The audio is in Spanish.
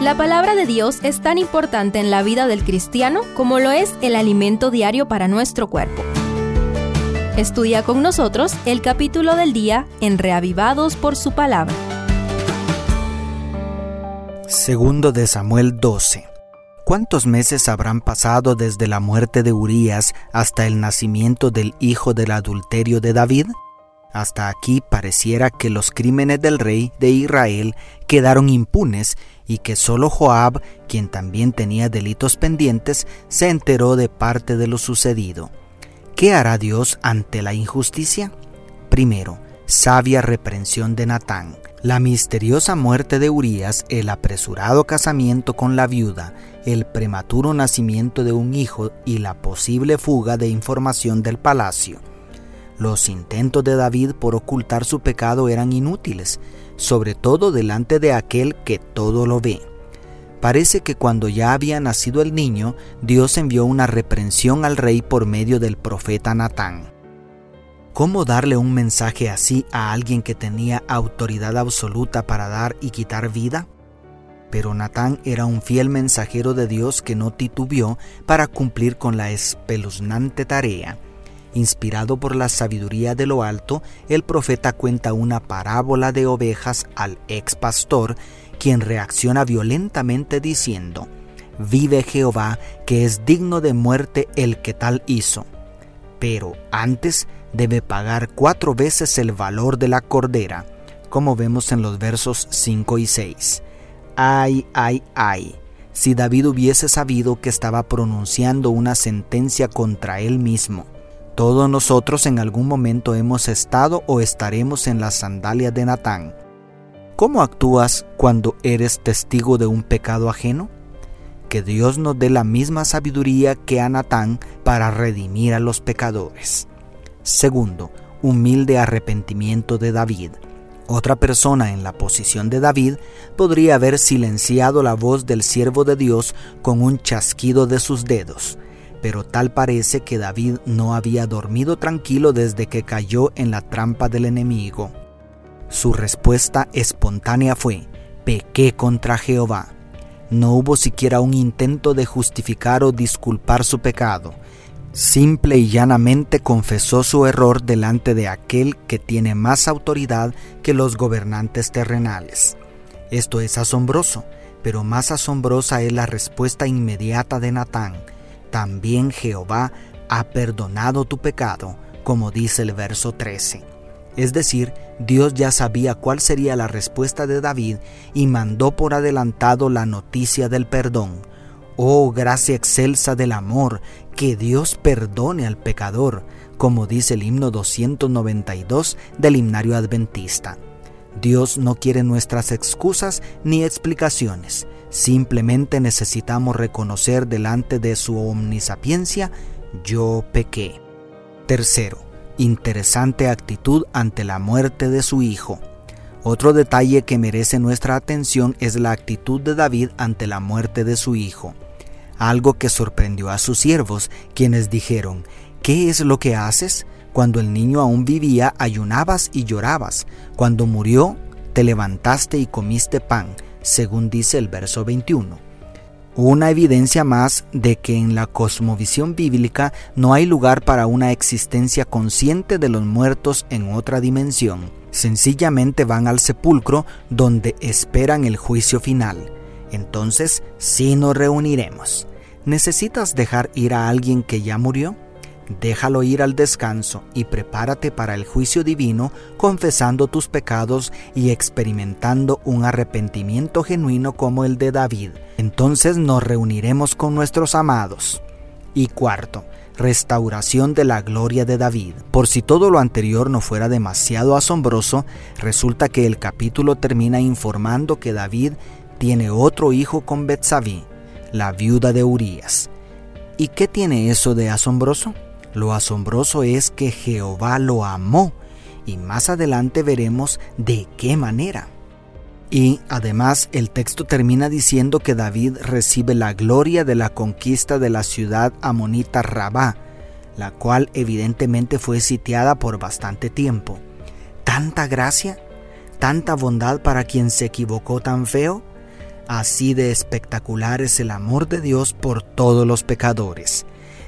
La palabra de Dios es tan importante en la vida del cristiano como lo es el alimento diario para nuestro cuerpo. Estudia con nosotros el capítulo del día en Reavivados por su palabra. Segundo de Samuel 12. ¿Cuántos meses habrán pasado desde la muerte de Urías hasta el nacimiento del hijo del adulterio de David? Hasta aquí pareciera que los crímenes del rey de Israel quedaron impunes y que solo Joab, quien también tenía delitos pendientes, se enteró de parte de lo sucedido. ¿Qué hará Dios ante la injusticia? Primero, sabia reprensión de Natán. La misteriosa muerte de Urías, el apresurado casamiento con la viuda, el prematuro nacimiento de un hijo y la posible fuga de información del palacio. Los intentos de David por ocultar su pecado eran inútiles, sobre todo delante de aquel que todo lo ve. Parece que cuando ya había nacido el niño, Dios envió una reprensión al rey por medio del profeta Natán. ¿Cómo darle un mensaje así a alguien que tenía autoridad absoluta para dar y quitar vida? Pero Natán era un fiel mensajero de Dios que no titubeó para cumplir con la espeluznante tarea. Inspirado por la sabiduría de lo alto, el profeta cuenta una parábola de ovejas al ex pastor quien reacciona violentamente diciendo, Vive Jehová, que es digno de muerte el que tal hizo. Pero antes debe pagar cuatro veces el valor de la cordera, como vemos en los versos 5 y 6. Ay, ay, ay, si David hubiese sabido que estaba pronunciando una sentencia contra él mismo. Todos nosotros en algún momento hemos estado o estaremos en las sandalias de Natán ¿Cómo actúas cuando eres testigo de un pecado ajeno? Que Dios nos dé la misma sabiduría que a Natán para redimir a los pecadores. Segundo, humilde arrepentimiento de David. Otra persona en la posición de David podría haber silenciado la voz del siervo de Dios con un chasquido de sus dedos, pero tal parece que David no había dormido tranquilo desde que cayó en la trampa del enemigo. Su respuesta espontánea fue, pequé contra Jehová. No hubo siquiera un intento de justificar o disculpar su pecado. Simple y llanamente confesó su error delante de aquel que tiene más autoridad que los gobernantes terrenales. Esto es asombroso, pero más asombrosa es la respuesta inmediata de Natán. También Jehová ha perdonado tu pecado, como dice el verso 13. Es decir, Dios ya sabía cuál sería la respuesta de David y mandó por adelantado la noticia del perdón. Oh gracia excelsa del amor, que Dios perdone al pecador, como dice el himno 292 del himnario adventista. Dios no quiere nuestras excusas ni explicaciones, simplemente necesitamos reconocer delante de su omnisapiencia, yo pequé. Tercero, interesante actitud ante la muerte de su hijo. Otro detalle que merece nuestra atención es la actitud de David ante la muerte de su hijo, algo que sorprendió a sus siervos, quienes dijeron, ¿qué es lo que haces? Cuando el niño aún vivía, ayunabas y llorabas, cuando murió, te levantaste y comiste pan, según dice el verso 21 una evidencia más de que en la cosmovisión bíblica no hay lugar para una existencia consciente de los muertos en otra dimensión. Sencillamente van al sepulcro donde esperan el juicio final. Entonces sí nos reuniremos. ¿Necesitas dejar ir a alguien que ya murió? Déjalo ir al descanso y prepárate para el juicio divino confesando tus pecados y experimentando un arrepentimiento genuino como el de David. Entonces nos reuniremos con nuestros amados. Y cuarto, restauración de la gloria de David. Por si todo lo anterior no fuera demasiado asombroso, resulta que el capítulo termina informando que David tiene otro hijo con Betsabé, la viuda de Urías. ¿Y qué tiene eso de asombroso? Lo asombroso es que Jehová lo amó y más adelante veremos de qué manera. Y además el texto termina diciendo que David recibe la gloria de la conquista de la ciudad amonita Rabá, la cual evidentemente fue sitiada por bastante tiempo. ¿Tanta gracia? ¿Tanta bondad para quien se equivocó tan feo? Así de espectacular es el amor de Dios por todos los pecadores.